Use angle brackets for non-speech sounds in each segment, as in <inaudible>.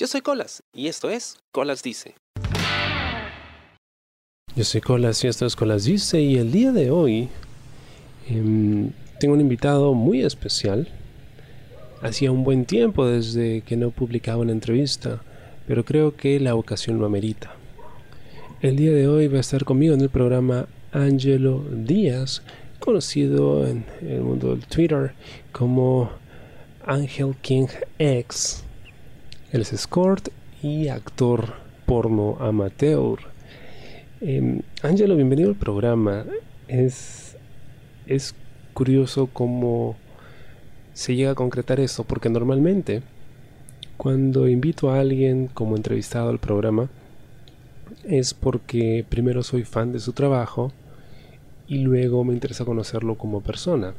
Yo soy Colas y esto es Colas Dice. Yo soy Colas y esto es Colas Dice y el día de hoy em, tengo un invitado muy especial. Hacía un buen tiempo desde que no publicaba una entrevista, pero creo que la ocasión lo amerita. El día de hoy va a estar conmigo en el programa Angelo Díaz, conocido en el mundo del Twitter como Angel King X. Él es escort y actor porno amateur. Eh, Angelo, bienvenido al programa. Es, es curioso cómo se llega a concretar eso, porque normalmente cuando invito a alguien como entrevistado al programa es porque primero soy fan de su trabajo y luego me interesa conocerlo como persona.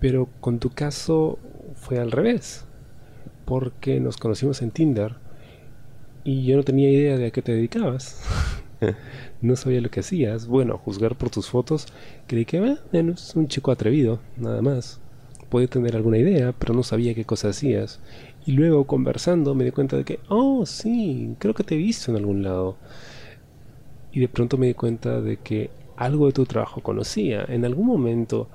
Pero con tu caso fue al revés porque nos conocimos en Tinder y yo no tenía idea de a qué te dedicabas. <laughs> no sabía lo que hacías. Bueno, juzgar por tus fotos, creí que bueno, es un chico atrevido, nada más. Podía tener alguna idea, pero no sabía qué cosa hacías. Y luego, conversando, me di cuenta de que, oh, sí, creo que te he visto en algún lado. Y de pronto me di cuenta de que algo de tu trabajo conocía. En algún momento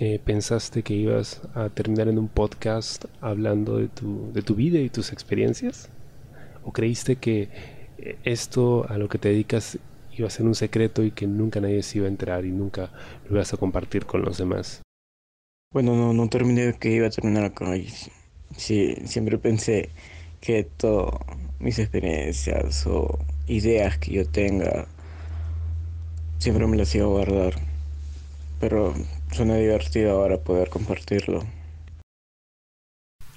eh, pensaste que ibas a terminar en un podcast hablando de tu, de tu vida y tus experiencias? ¿O creíste que eh, esto a lo que te dedicas iba a ser un secreto y que nunca nadie se iba a enterar y nunca lo ibas a compartir con los demás? Bueno, no, no terminé que iba a terminar acá. Sí, siempre pensé que todas mis experiencias o ideas que yo tenga, siempre me las iba a guardar. Pero Suena divertido ahora poder compartirlo.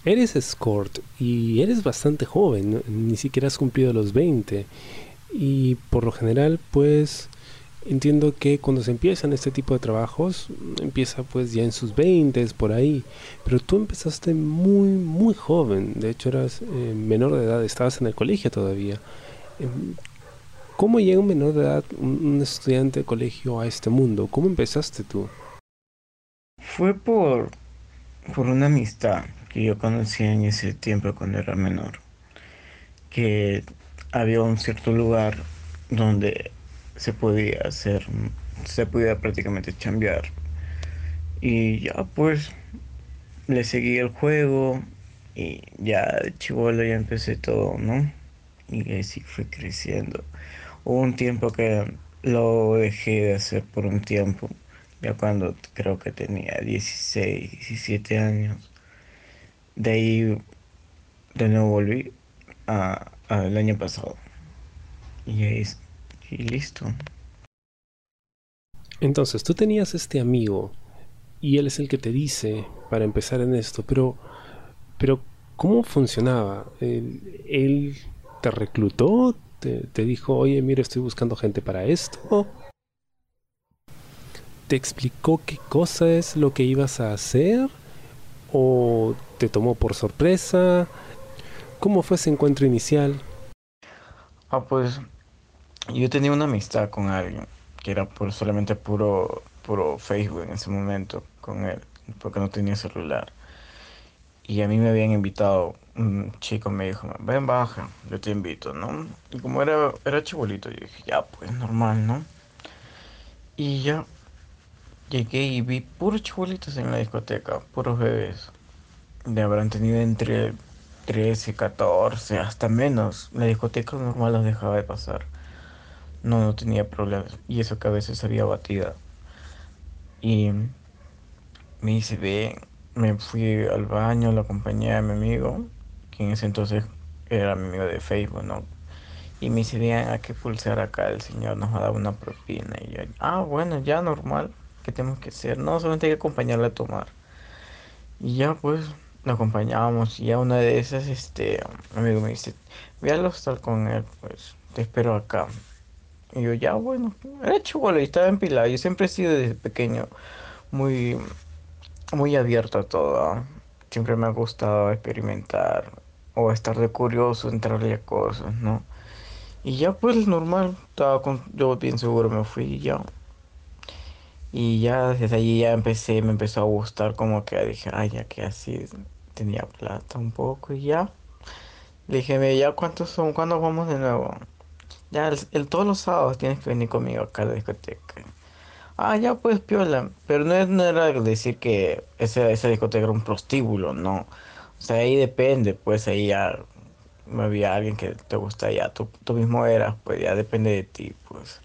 Eres escort y eres bastante joven, ni siquiera has cumplido los 20. Y por lo general, pues entiendo que cuando se empiezan este tipo de trabajos, empieza pues ya en sus 20 por ahí. Pero tú empezaste muy, muy joven. De hecho, eras eh, menor de edad, estabas en el colegio todavía. Em, ¿Cómo llega un menor de edad, un estudiante de colegio a este mundo? ¿Cómo empezaste tú? Fue por, por una amistad que yo conocí en ese tiempo cuando era menor. Que había un cierto lugar donde se podía hacer, se podía prácticamente chambear. Y ya pues le seguí el juego y ya de chivolo ya empecé todo, ¿no? Y así fue creciendo. Hubo un tiempo que lo dejé de hacer por un tiempo ya cuando creo que tenía 16, 17 años. De ahí de nuevo volví al año pasado. Y ahí y listo. Entonces, tú tenías este amigo y él es el que te dice para empezar en esto, pero, pero ¿cómo funcionaba? ¿Él, te reclutó? ¿Te, ¿Te dijo, oye, mira, estoy buscando gente para esto? Te explicó qué cosa es lo que ibas a hacer? ¿O te tomó por sorpresa? ¿Cómo fue ese encuentro inicial? Ah, pues yo tenía una amistad con alguien que era por solamente puro, puro Facebook en ese momento con él, porque no tenía celular. Y a mí me habían invitado, un chico me dijo, ven, baja, yo te invito, ¿no? Y como era, era chibolito, yo dije, ya, pues normal, ¿no? Y ya Llegué y vi puros chibolitos en la discoteca, puros bebés. De habrán tenido entre 13, 14, hasta menos. La discoteca normal los dejaba de pasar. No, no tenía problemas. Y eso que a veces había batida. Y me dice, ve, me fui al baño, lo acompañé a mi amigo, que en ese entonces era mi amigo de Facebook, ¿no? Y me dice, vean, hay que pulsar acá, el señor nos ha dado una propina. Y yo, ah, bueno, ya normal tenemos que hacer? No, solamente hay que acompañarla a tomar. Y ya pues la acompañábamos y ya una de esas, este, amigo me dice, voy al hostal con él, pues te espero acá. Y yo, ya bueno, era chulo y estaba empilado. Yo siempre he sido desde pequeño muy, muy abierto a todo. Siempre me ha gustado experimentar o estar de curioso, entrarle a cosas, ¿no? Y ya pues normal, estaba con, yo bien seguro me fui y ya. Y ya desde allí ya empecé, me empezó a gustar como que dije, ay, ya que así tenía plata un poco y ya. Le dije, ya cuántos son, cuándo vamos de nuevo. Ya, el, todos los sábados tienes que venir conmigo acá a la discoteca. Ah, ya pues, piola. Pero no, no era decir que esa, esa discoteca era un prostíbulo, no. O sea, ahí depende, pues ahí ya había alguien que te gusta, ya tú, tú mismo eras, pues ya depende de ti, pues.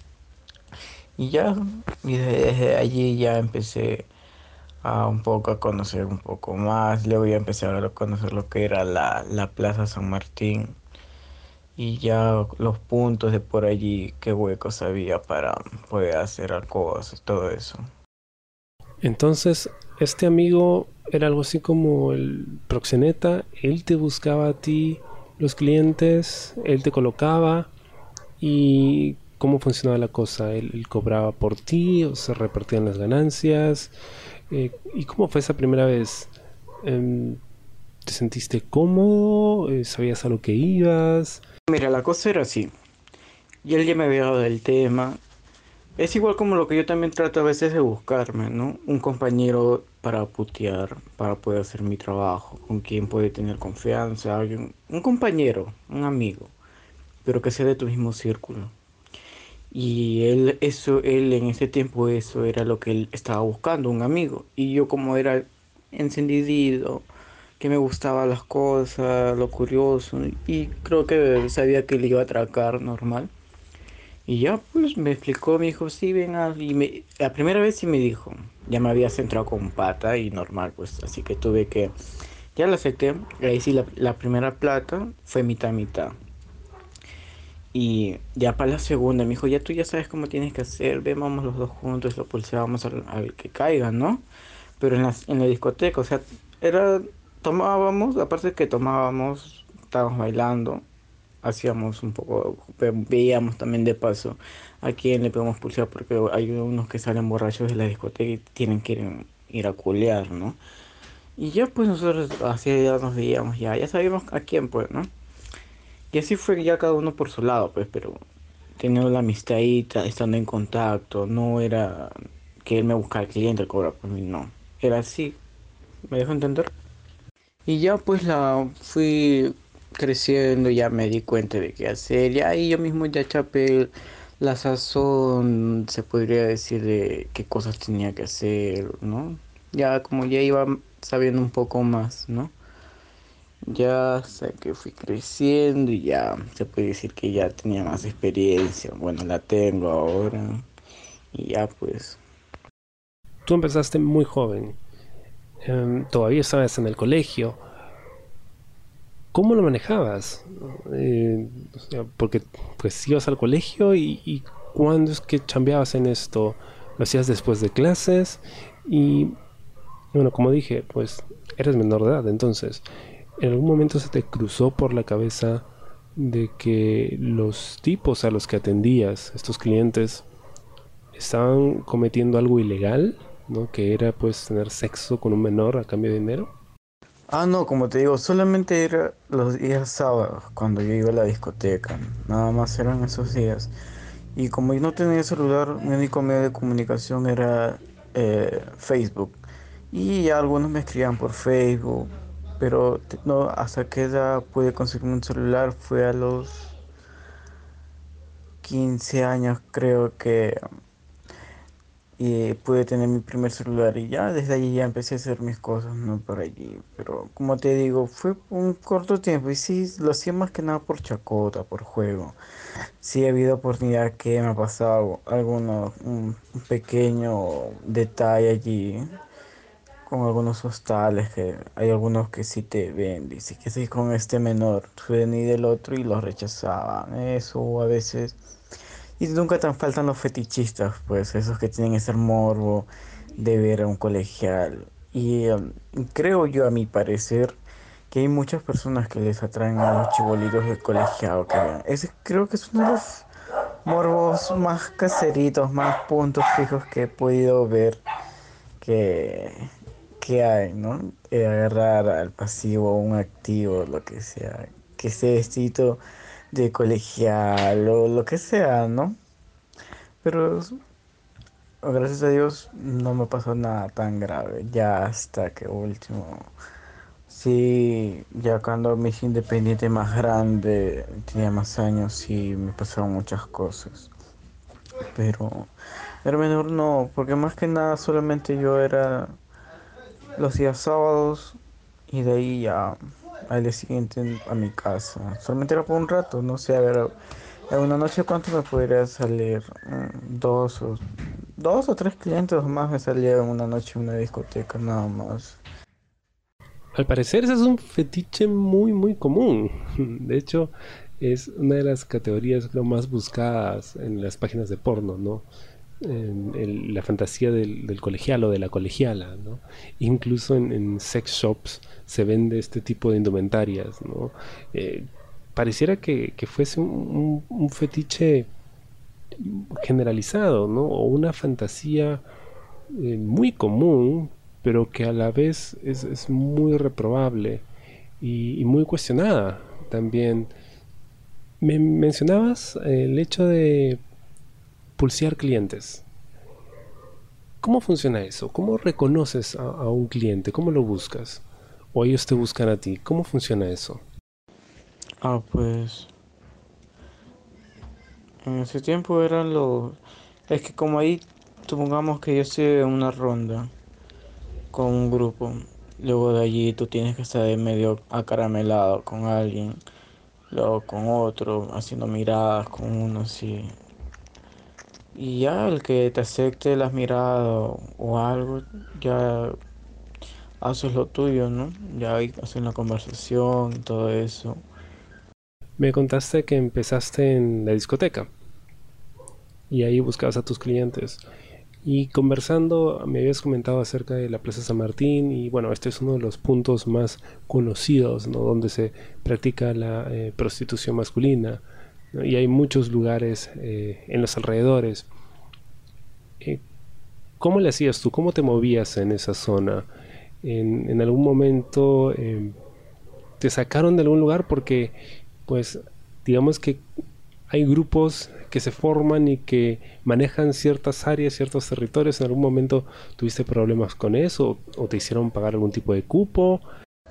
Y ya, y desde allí ya empecé a un poco a conocer un poco más. Luego ya empecé a conocer lo que era la, la Plaza San Martín. Y ya los puntos de por allí, qué huecos había para poder hacer cosas, todo eso. Entonces, este amigo era algo así como el proxeneta, él te buscaba a ti los clientes, él te colocaba y cómo funcionaba la cosa, él, cobraba por ti o se repartían las ganancias eh, y cómo fue esa primera vez. Em, ¿Te sentiste cómodo? Eh, ¿Sabías a lo que ibas? Mira, la cosa era así. Y él ya me había dado del tema es igual como lo que yo también trato a veces de buscarme, ¿no? Un compañero para putear, para poder hacer mi trabajo, con quien puede tener confianza, alguien, un compañero, un amigo, pero que sea de tu mismo círculo. Y él, eso, él en ese tiempo, eso era lo que él estaba buscando, un amigo. Y yo como era encendido, que me gustaban las cosas, lo curioso, y creo que sabía que le iba a atracar normal y ya pues me explicó, me dijo, sí, venga, y me, la primera vez sí me dijo, ya me había centrado con pata y normal, pues así que tuve que, ya la acepté, ahí sí la, la primera plata fue mitad mitad. Y ya para la segunda me dijo, ya tú ya sabes cómo tienes que hacer, ven, vamos los dos juntos, lo pulsábamos al, al que caiga, ¿no? Pero en la, en la discoteca, o sea, era, tomábamos, aparte de que tomábamos, estábamos bailando, hacíamos un poco, veíamos también de paso a quién le podemos pulsar porque hay unos que salen borrachos de la discoteca y tienen que ir, a culear, ¿no? Y ya pues nosotros así ya nos veíamos, ya, ya sabíamos a quién pues, ¿no? Y así fue ya cada uno por su lado, pues, pero teniendo la amistad ahí, estando en contacto, no era que él me buscara el cliente, cobra por mí, no. Era así, ¿me dejo entender? Y ya pues la fui creciendo ya me di cuenta de qué hacer. Ya ahí yo mismo ya chapé la sazón, se podría decir de qué cosas tenía que hacer, ¿no? Ya como ya iba sabiendo un poco más, ¿no? Ya sé que fui creciendo y ya se puede decir que ya tenía más experiencia. Bueno, la tengo ahora. Y ya pues. Tú empezaste muy joven. Em, todavía estabas en el colegio. ¿cómo lo manejabas? Eh, porque pues ibas al colegio y, y ¿cuándo es que chambeabas en esto? ¿Lo hacías después de clases? Y bueno, como dije, pues eres menor de edad, entonces, ¿en algún momento se te cruzó por la cabeza de que los tipos a los que atendías, estos clientes, estaban cometiendo algo ilegal? ¿no? Que era pues tener sexo con un menor a cambio de dinero. Ah, no, como te digo, solamente era los días sábados cuando yo iba a la discoteca. Nada más eran esos días. Y como yo no tenía celular, mi único medio de comunicación era eh, Facebook. Y algunos me escribían por Facebook. Pero no, hasta que edad pude conseguir un celular fue a los 15 años creo que y pude tener mi primer celular y ya desde allí ya empecé a hacer mis cosas, no por allí. Pero como te digo, fue un corto tiempo y sí, lo hacía más que nada por chacota, por juego. Sí ha habido oportunidad que me ha pasado alguno, un, pequeño detalle allí con algunos hostales que hay algunos que sí te ven, dice que sí con este menor, ni del otro y lo rechazaban. Eso a veces y nunca tan faltan los fetichistas, pues esos que tienen ese morbo de ver a un colegial. Y um, creo yo, a mi parecer, que hay muchas personas que les atraen a los chibolitos del colegiado que Ese creo que es uno de los morbos más caseritos, más puntos fijos que he podido ver que, que hay, ¿no? Agarrar al pasivo, un activo, lo que sea, que ese vestido de colegial o lo que sea, ¿no? Pero gracias a Dios no me pasó nada tan grave, ya hasta que último Sí, ya cuando me hice independiente más grande, tenía más años y me pasaron muchas cosas. Pero era menor no, porque más que nada solamente yo era los días sábados y de ahí ya al día siguiente a mi casa. Solamente era por un rato, no sé, a ver, en una noche cuánto me podría salir, mm, dos o, dos o tres clientes más me salieron una noche en una discoteca nada más. Al parecer ese es un fetiche muy muy común. <laughs> De hecho, es una de las categorías más buscadas en las páginas de porno, ¿no? La fantasía del, colegial o de la colegiala. Incluso en, sex shops se vende este tipo de indumentarias. Eh, pareciera que, fuese un, fetiche generalizado. O una fantasía eh, muy común, pero que a la vez es, muy reprobable y, muy cuestionada también. Me mencionabas el hecho de pulsear clientes. ¿Cómo funciona eso? ¿Cómo reconoces a, un cliente? ¿Cómo lo buscas? ¿O ellos te buscan a ti? ¿Cómo funciona eso? Ah, pues... En ese tiempo eran los... Es que como ahí, supongamos que yo estoy una ronda con un grupo. Luego de allí tú tienes que estar medio acaramelado con alguien. Luego con otro, haciendo miradas con uno así. Y ya el que te acepte las miradas o, algo, ya haces lo tuyo, ¿no? Ya haces la conversación, todo eso. Me contaste que empezaste en la discoteca y ahí buscabas a tus clientes. Y conversando, me habías comentado acerca de la Plaza San Martín y bueno, este es uno de los puntos más conocidos, ¿no? Donde se practica la eh, prostitución masculina y hay muchos lugares eh, en los alrededores. Eh, ¿Cómo le hacías tú? ¿Cómo te movías en esa zona? ¿En, algún momento eh, te sacaron de algún lugar? Porque, pues, digamos que hay grupos que se forman y que manejan ciertas áreas, ciertos territorios. ¿En algún momento tuviste problemas con eso? ¿O te hicieron pagar algún tipo de cupo?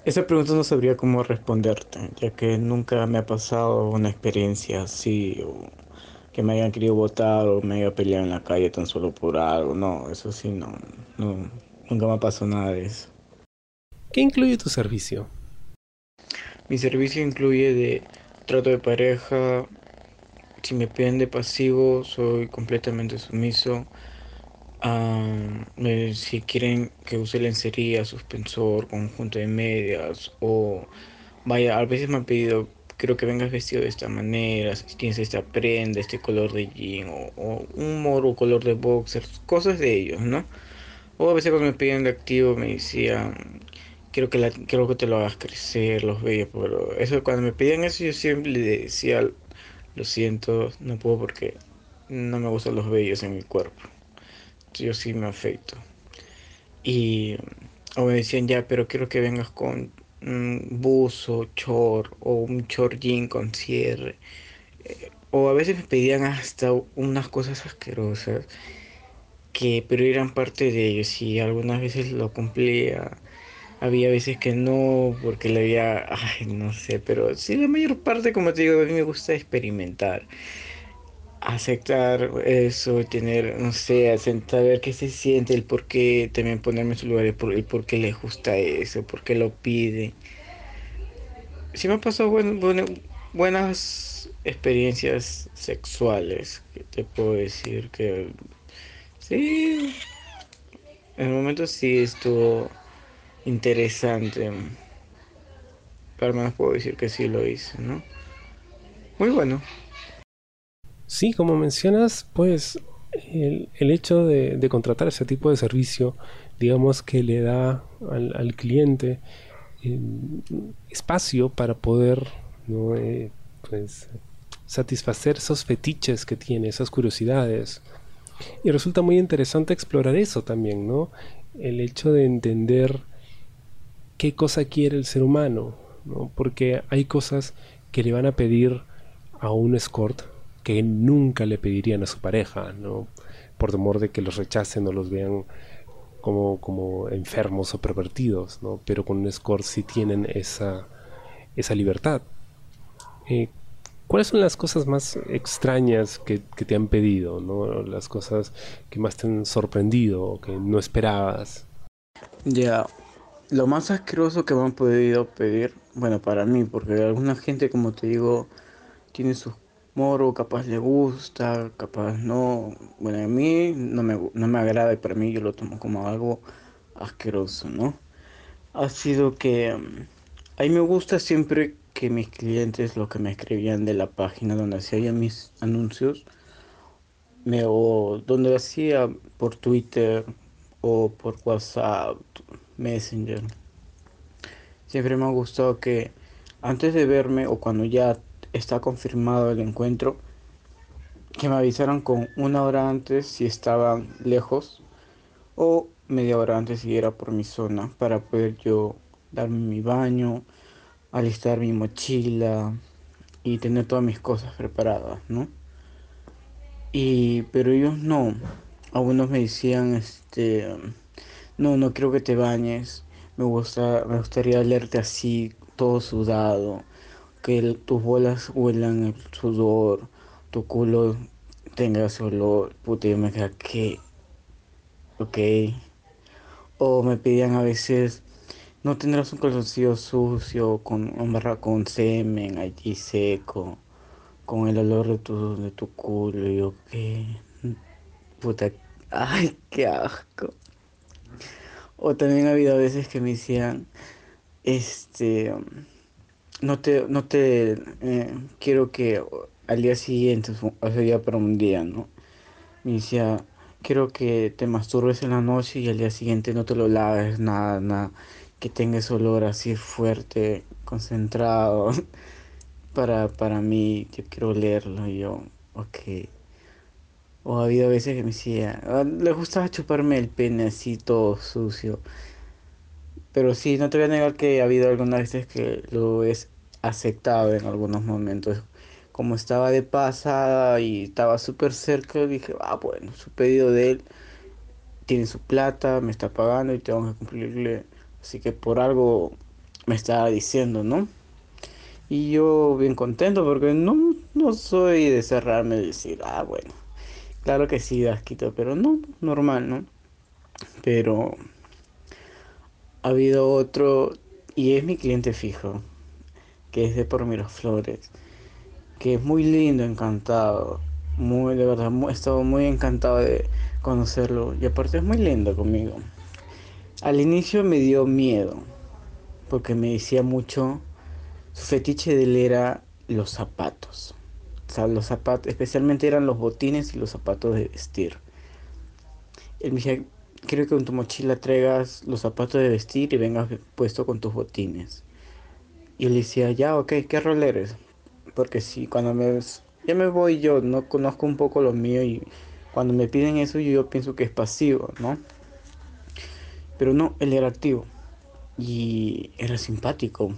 Esa pregunta no sabría cómo responderte, ya que nunca me ha pasado una experiencia así, o que me hayan querido votar o me haya peleado en la calle tan solo por algo. No, eso sí, no, no nunca me ha pasado nada de eso. ¿Qué incluye tu servicio? Mi servicio incluye de trato de pareja, si me piden de pasivo, soy completamente sumiso si quieren que use lencería, suspensor, conjunto de medias o vaya, a veces me han pedido, quiero que vengas vestido de esta manera, si tienes esta prenda, este color de jean o, un moro color de boxer, cosas de ellos, ¿no? O a veces cuando me piden de activo me decían, quiero que, la, que te lo hagas crecer, los vellos, pero eso cuando me pedían eso yo siempre le decía, lo siento, no puedo porque no me gustan los vellos en mi cuerpo yo sí me afecto. Y o me decían ya, pero quiero que vengas con un buzo, chor o un chor jean con cierre. Eh, o a veces me pedían hasta unas cosas asquerosas que pero eran parte de ellos y algunas veces lo cumplía. Había veces que no, porque le había, ay, no sé, pero sí, la mayor parte, como te digo, a mí me gusta experimentar aceptar eso, tener, no sé, saber qué se siente, el por qué, también ponerme en su lugar, el por, qué le gusta eso, por qué lo pide. Sí me han pasado buenas experiencias sexuales, que te puedo decir que sí, en el momento sí estuvo interesante, pero al puedo decir que sí lo hice, ¿no? Muy bueno. Sí, como mencionas, pues el, hecho de, contratar ese tipo de servicio, digamos que le da al, cliente eh, espacio para poder eh, pues, satisfacer esos fetiches que tiene, esas curiosidades. Y resulta muy interesante explorar eso también, ¿no? El hecho de entender qué cosa quiere el ser humano, ¿no? Porque hay cosas que le van a pedir a un escort que nunca le pedirían a su pareja, ¿no? Por temor de que los rechacen o los vean como, como enfermos o pervertidos, ¿no? Pero con un score sí tienen esa, esa libertad. Eh, ¿Cuáles son las cosas más extrañas que, te han pedido? ¿no? Las cosas que más te han sorprendido o que no esperabas. Ya, lo más asqueroso que me han podido pedir, bueno, para mí, porque alguna gente, como te digo, tiene su moro, capaz le gusta, capaz no. Bueno, a mí no me, no me agrada y para mí yo lo tomo como algo asqueroso, ¿no? Ha sido que mm, a mí me gusta siempre que mis clientes, lo que me escribían de la página donde hacía mis anuncios, o donde hacía por Twitter o por WhatsApp, Messenger. Siempre me ha gustado que antes de verme o cuando ya está confirmado el encuentro, que me avisaran con una hora antes si estaban lejos o media hora antes si era por mi zona para poder yo darme mi baño, alistar mi mochila y tener todas mis cosas preparadas, ¿no? Y pero ellos no. Algunos me decían este no, no quiero que te bañes. Me gusta me gustaría leerte así todo sudado, que tus bolas huelan el sudor, tu culo tenga olor, puta, yo me quedé que ok. O me pedían a veces no tendrás un calzoncillo sucio, con barra con semen allí seco, con el olor de tu, de tu culo. Y yo, ¿qué? Puta, ay, qué asco. O también ha habido veces que me decían, este, no te, no te, eh, quiero que al día siguiente, o sea, ya para un día, ¿no? Me decía, quiero que te masturbes en la noche y al día siguiente no te lo laves, nada, nada que tenga ese olor así fuerte, concentrado. <laughs> Para, para mí, yo quiero olerlo. Y yo, ok. O ha habido veces que me decía, ah, le gustaba chuparme el pene así todo sucio. Pero sí, no te voy a negar que ha habido algunas veces que lo he aceptado en algunos momentos. Como estaba de pasada y estaba súper cerca, dije, ah, bueno, su pedido de él tiene su plata, me está pagando y tengo que cumplirle Así que por algo me estaba diciendo, ¿no? Y yo bien contento porque no, no soy de cerrarme y decir, ah, bueno, claro que sí, asquito, pero no, normal, ¿no? Pero ha habido otro, y es mi cliente fijo, que es de por Miraflores, que es muy lindo, encantado, muy, de verdad, he estado muy encantado de conocerlo, y aparte es muy lindo conmigo. Al inicio me dio miedo, porque me decía mucho, su fetiche de él era los zapatos. O sea, los zapatos, especialmente eran los botines y los zapatos de vestir. Él me decía, quiero que con tu mochila traigas los zapatos de vestir y vengas puesto con tus botines. Y él decía, ya, ok, ¿qué rol eres? Porque si cuando me... Ya me voy yo, no conozco un poco lo mío y cuando me piden eso yo pienso que es pasivo, ¿no? Pero no, él era activo y era simpático.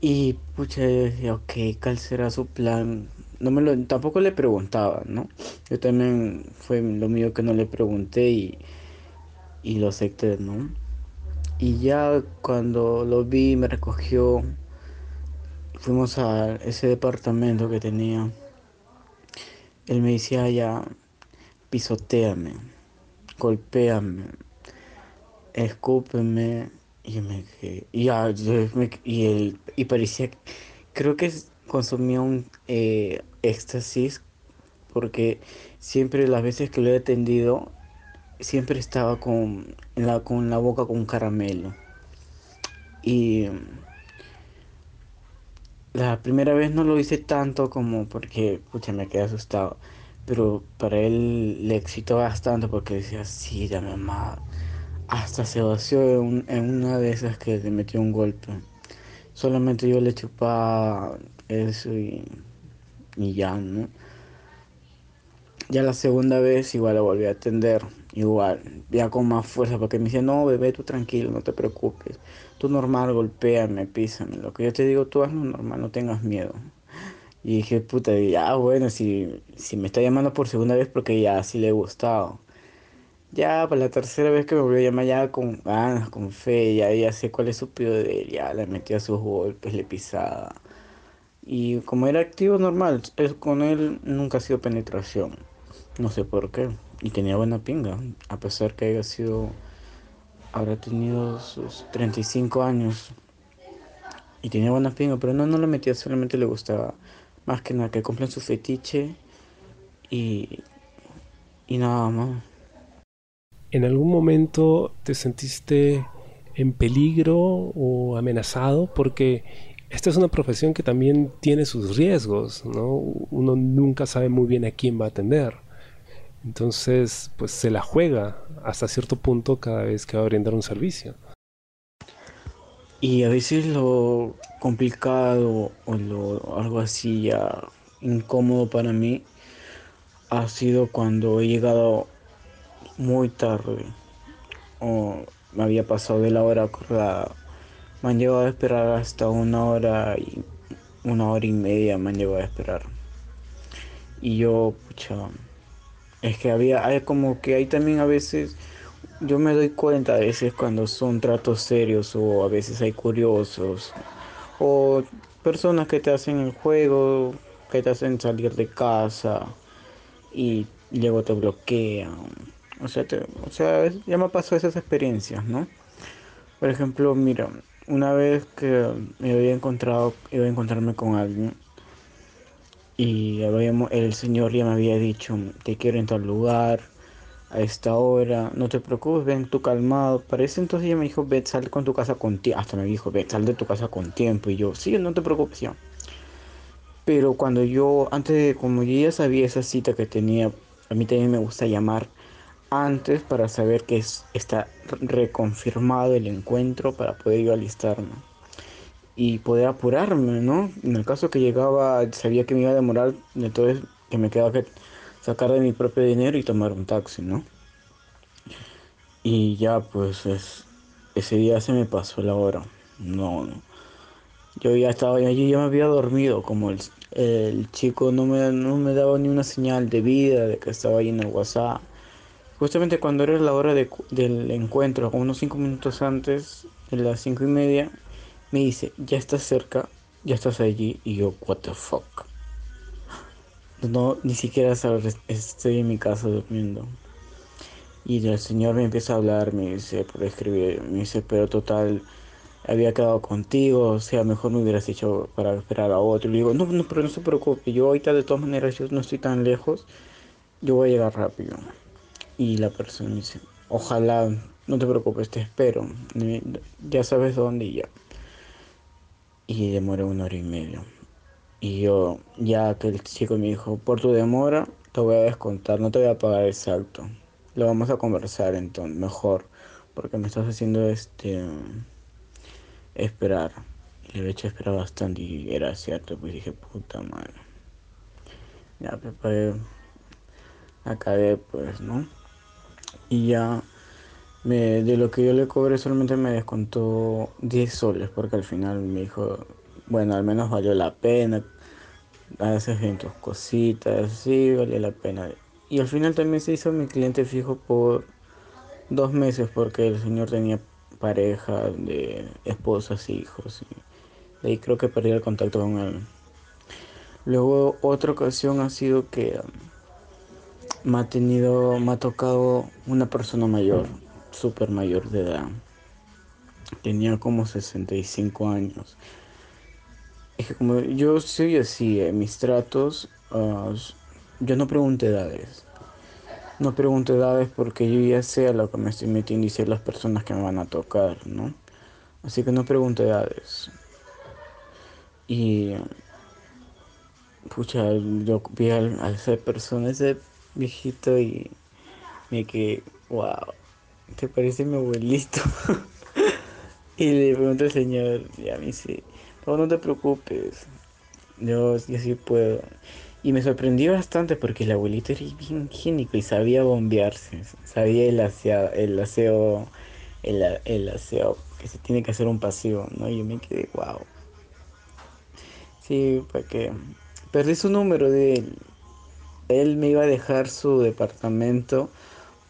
Y pucha, decía, ok, ¿cuál será su plan? No me lo, tampoco le preguntaba, ¿no? Yo también fue lo mío que no le pregunté y, y lo acepté, ¿no? Y ya cuando lo vi, me recogió, fuimos a ese departamento que tenía. Él me decía ya, pisoteame, golpéame, escúpeme y me y, y, el, y parecía creo que consumía un eh, éxtasis porque siempre las veces que lo he atendido siempre estaba con la, con la boca con caramelo y la primera vez no lo hice tanto como porque pucha, me quedé asustado pero para él le excitó bastante porque decía sí ya me amaba hasta se vació en, una de esas que le metió un golpe. Solamente yo le chupaba eso y, y ya, ¿no? Ya la segunda vez igual la volví a atender, igual, ya con más fuerza, porque me decía, no, bebé, tú tranquilo, no te preocupes. Tú normal, golpéame, písame. Lo que yo te digo, tú hazlo normal, no tengas miedo. Y dije, puta, ya bueno, si, si me está llamando por segunda vez porque ya sí le he gustado. Ya, para la tercera vez que me volvió a llamar ya con ganas, con fe, ya, ya sé cuál es su pío de él, ya le metía sus golpes, le pisaba. Y como era activo normal, es, con él nunca ha sido penetración. No sé por qué. Y tenía buena pinga, a pesar que haya sido, habrá tenido sus 35 años. Y tenía buena pinga, pero no, no le metía, solamente le gustaba. Más que nada, que cumplan su fetiche y, y nada más. ¿En algún momento te sentiste en peligro o amenazado? Porque esta es una profesión que también tiene sus riesgos, ¿no? Uno nunca sabe muy bien a quién va a atender. Entonces, pues se la juega hasta cierto punto cada vez que va a brindar un servicio. Y a veces lo complicado o lo, algo así ya incómodo para mí ha sido cuando he llegado muy tarde o me había pasado de la hora acordada. Me han llegado a esperar hasta una hora y una hora y media me han llegado a esperar. Y yo, pucha, es que había, hay como que hay también a veces, yo me doy cuenta a veces cuando son tratos serios o a veces hay curiosos o personas que te hacen el juego, que te hacen salir de casa y luego te bloquean. O sea, o sea, ya me pasado esas experiencias, ¿no? Por ejemplo, mira, una vez que me había encontrado, iba a encontrarme con alguien y el señor ya me había dicho, te quiero en tal lugar, a esta hora, no te preocupes, ven tú calmado. Para ese entonces ya me dijo, ve, sal con tu casa con tiempo. Hasta me dijo, ve, sal de tu casa con tiempo. Y yo, sí, no te preocupes ya. Pero cuando yo, antes de, como yo ya sabía esa cita que tenía, a mí también me gusta llamar antes para saber que está reconfirmado el encuentro para poder yo alistarme y poder apurarme, ¿no? En el caso que llegaba, sabía que me iba a demorar, entonces que me quedaba que sacar de mi propio dinero y tomar un taxi, ¿no? Y ya pues ese día se me pasó la hora. No, no. Yo ya estaba, allí ya me había dormido, como el, chico no me, no me daba ni una señal de vida, de que estaba ahí en el WhatsApp. Justamente cuando era la hora de, del encuentro, unos cinco minutos antes, de las cinco y media, me dice, ya estás cerca, ya estás allí. Y yo, what the fuck. No, ni siquiera sabes, estoy en mi casa durmiendo. Y el señor me empieza a hablar, me dice, por escribir, me dice, pero total, había quedado contigo, o sea, mejor me hubieras hecho para esperar a otro. Y digo, no, no, pero no se preocupe, yo ahorita de todas maneras, yo no estoy tan lejos, yo voy a llegar rápido. Y la persona dice, ojalá, no te preocupes, te espero, ya sabes dónde y ya y demoré una hora y media. Y yo, ya que el chico me dijo, por tu demora, te voy a descontar, no te voy a pagar exacto. Lo vamos a conversar entonces, mejor, porque me estás haciendo este esperar. Y le he hecho esperar bastante y era cierto, pues dije, puta madre. Ya preparé, acabé pues, ¿no? Y ya me, de lo que yo le cobré solamente me descontó 10 soles porque al final me dijo, bueno, al menos valió la pena, haces en tus cositas, sí, valió la pena. Y al final también se hizo mi cliente fijo por dos meses porque el señor tenía pareja, de esposas, hijos. Y ahí creo que perdí el contacto con él. Luego otra ocasión ha sido que me ha tenido, me ha tocado una persona mayor súper mayor de edad. Tenía como 65 años. Es que como yo soy así, en mis tratos, ah, yo no pregunto edades. No pregunto edades porque yo ya sé a lo que me estoy metiendo y sé las personas que me van a tocar, ¿no? Así que no pregunto edades. Y pucha, yo vi a, esa persona, ese viejito y me quedé, wow, ¿te parece mi abuelito? <laughs> y le pregunto al señor, y a mí sí, no, no te preocupes, yo, yo sí puedo. Y me sorprendió bastante porque el abuelito era bien higiénico y sabía bombearse, sabía el aseo, el aseo, el, aseo que se tiene que hacer un paseo, ¿no? Y yo me quedé, wow. Sí, porque perdí su número de él. Él me iba a dejar su departamento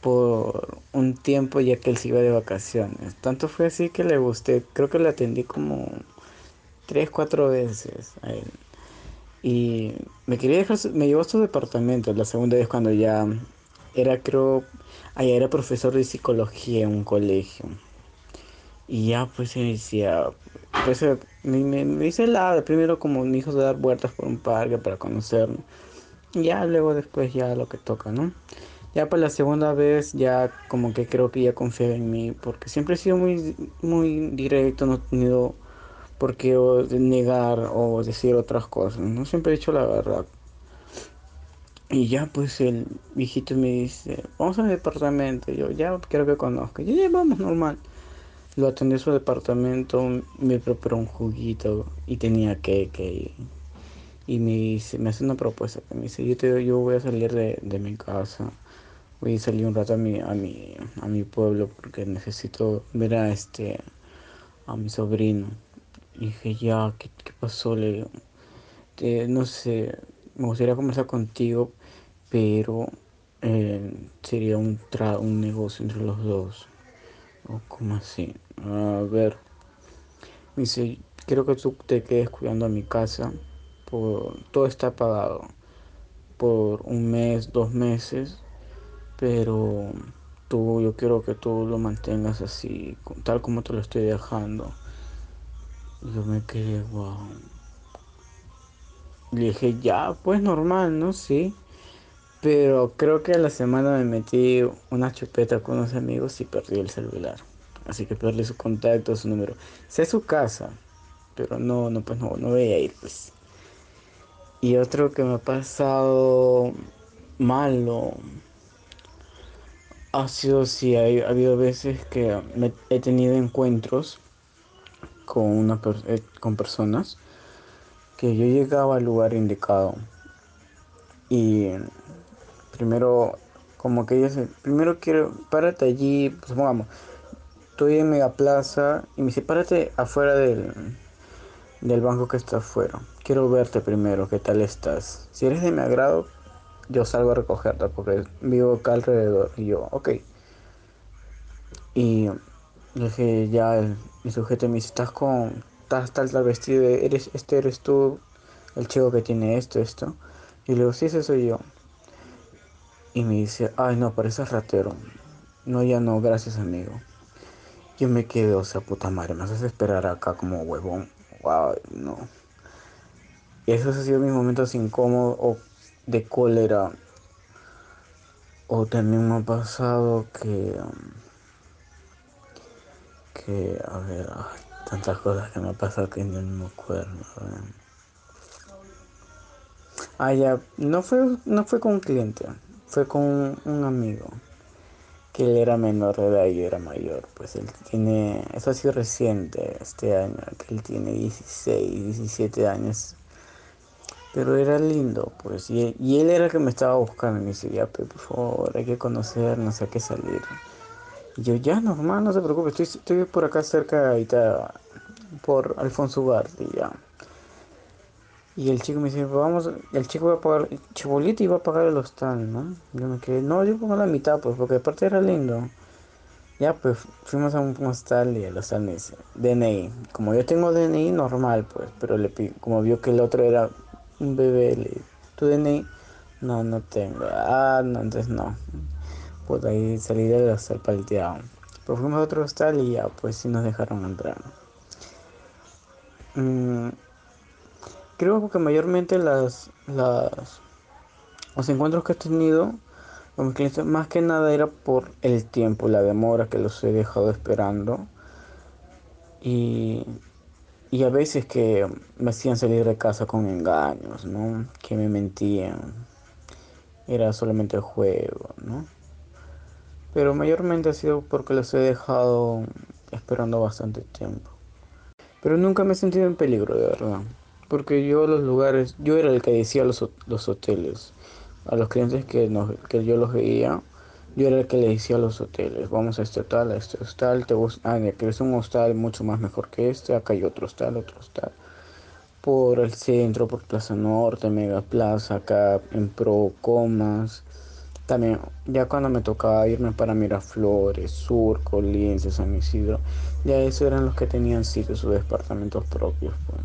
por un tiempo ya que él se iba de vacaciones. Tanto fue así que le gusté, creo que le atendí como tres, cuatro veces a él. Y me quería dejar, me llevó a su departamento la segunda vez cuando ya era, creo, allá era profesor de psicología en un colegio. Y ya pues se decía, pues me, me, me hice la primero como hijo de dar vueltas por un parque para conocerlo. Y ya luego después ya lo que toca, ¿no? Ya para la segunda vez ya como que creo que ya confiaba en mí porque siempre he sido muy, muy directo, no he tenido por qué negar o decir otras cosas, no siempre he dicho la verdad. Y ya pues el viejito me dice, vamos al departamento, yo ya quiero que conozca, ya vamos normal. Lo atendí a su departamento, me preparó un juguito y tenía que, que y me dice, me hace una propuesta, me dice, yo, te, yo voy a salir de, de mi casa voy a salir un rato a mi, a mi, a mi pueblo porque necesito ver a este a mi sobrino. Dije, ya, ¿qué, qué pasó? Le no sé, me gustaría conversar contigo, pero eh, sería un, tra un negocio entre los dos. ¿O como así? A ver, dice, quiero que tú te quedes cuidando a mi casa. Por, todo está pagado por un mes, dos meses pero tú, yo quiero que tú lo mantengas así, tal como te lo estoy dejando. Yo me quedé, wow. Le dije, ya, pues normal, ¿no? Sí. Pero creo que a la semana me metí una chupeta con unos amigos y perdí el celular. Así que perdí su contacto, su número. Sé su casa, pero no, no, pues no, no voy a ir, pues. Y otro que me ha pasado malo ha sido sí, ha, habido veces que he tenido encuentros con, una, eh, con personas que yo llegaba al lugar indicado. Y primero como que ellos primero quiero párate allí supongamos estoy en Mega Plaza y me dice párate afuera del, del banco que está afuera. Quiero verte primero qué tal estás si eres de mi agrado yo salgo a recogerte porque vivo acá alrededor. Y yo, ok. Y dije, ya, mi sujeto me dice, estás con, estás tal, tal vestido, eres, este eres tú, el chico que tiene esto, esto. Y le digo, sí, ese soy yo. Y me dice, ay, no, pareces ratero. No, ya no, gracias, amigo. Yo me quedé, o sea, puta madre, me haces esperar acá como huevón. Wow, no. Y esos han sido mis momentos incómodos de cólera. O también me ha pasado que... Que, a ver, tantas cosas que me ha pasado que no me acuerdo. Ah, ya, no fue, no fue con un cliente, fue con un amigo. Que él era menor de edad y era mayor. Pues él tiene, eso ha sido reciente este año, que él tiene 16, 17 años pero era lindo, pues. Y, él era el que me estaba buscando. Y me decía, por favor, hay que conocernos, hay que salir. Y yo, ya, normal, no se preocupe. Estoy, estoy por acá cerca, ahorita, por Alfonso Ugarte, ya. Y el chico me dice, vamos, el chico va a pagar, Chibolito iba a pagar el hostal, ¿no? Yo me quedé, no, yo pongo la mitad, pues, porque aparte era lindo. Ya, pues, fuimos a un hostal y el hostal me dice, DNI. Como yo tengo DNI, normal, pues, pero le como vio que el otro era un bebé le ¿tu DNI? No, no tengo. Ah, no, entonces no. Pues ahí salí del hostal palteado. Pues fuimos a otro hostal y ya, pues sí nos dejaron entrar. Mm, creo que mayormente las, las, los encuentros que he tenido con mis clientes, más que nada era por el tiempo, la demora que los he dejado esperando. Y y a veces que me hacían salir de casa con engaños, ¿no? Que me mentían. Era solamente el juego, ¿no? Pero mayormente ha sido porque los he dejado esperando bastante tiempo. Pero nunca me he sentido en peligro, de verdad. Porque yo los lugares, yo era el que decía los, los hoteles. A los clientes que, que yo los veía, yo era el que le decía a los hoteles, vamos a este hotel, a este hostal, te gusta, ah, que es un hostal mucho más mejor que este, acá hay otro hostal, otro hostal. Por el centro, por Plaza Norte, Mega Plaza, acá en Pro, Comas, También, ya cuando me tocaba irme para Miraflores, Surco, Lince, San Isidro, ya esos eran los que tenían sitios sus departamentos propios. Pues.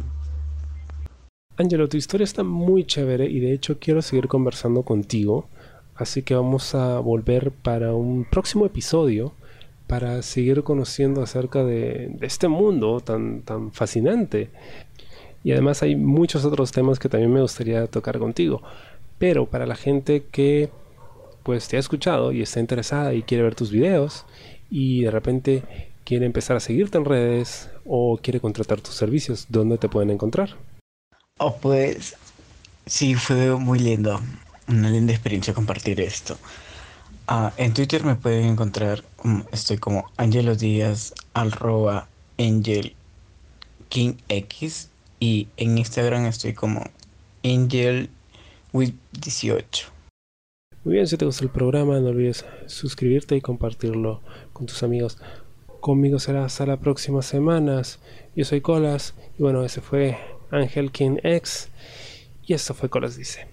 Angelo, tu historia está muy chévere y de hecho quiero seguir conversando contigo, así que vamos a volver para un próximo episodio para seguir conociendo acerca de, este mundo tan, tan fascinante. Y además hay muchos otros temas que también me gustaría tocar contigo. Pero para la gente que pues te ha escuchado y está interesada y quiere ver tus videos y de repente quiere empezar a seguirte en redes o quiere contratar tus servicios, ¿dónde te pueden encontrar? Oh, pues sí, fue muy lindo, una linda experiencia compartir esto. Ah, en Twitter me pueden encontrar, estoy como Angelo Díaz, arroba Angel King X y en Instagram estoy como Angel with 18. Muy bien, si te gusta el programa, no olvides suscribirte y compartirlo con tus amigos. Conmigo será hasta la próxima semana. Yo soy Colas y bueno, ese fue Ángel King X y esto fue Colas Dice.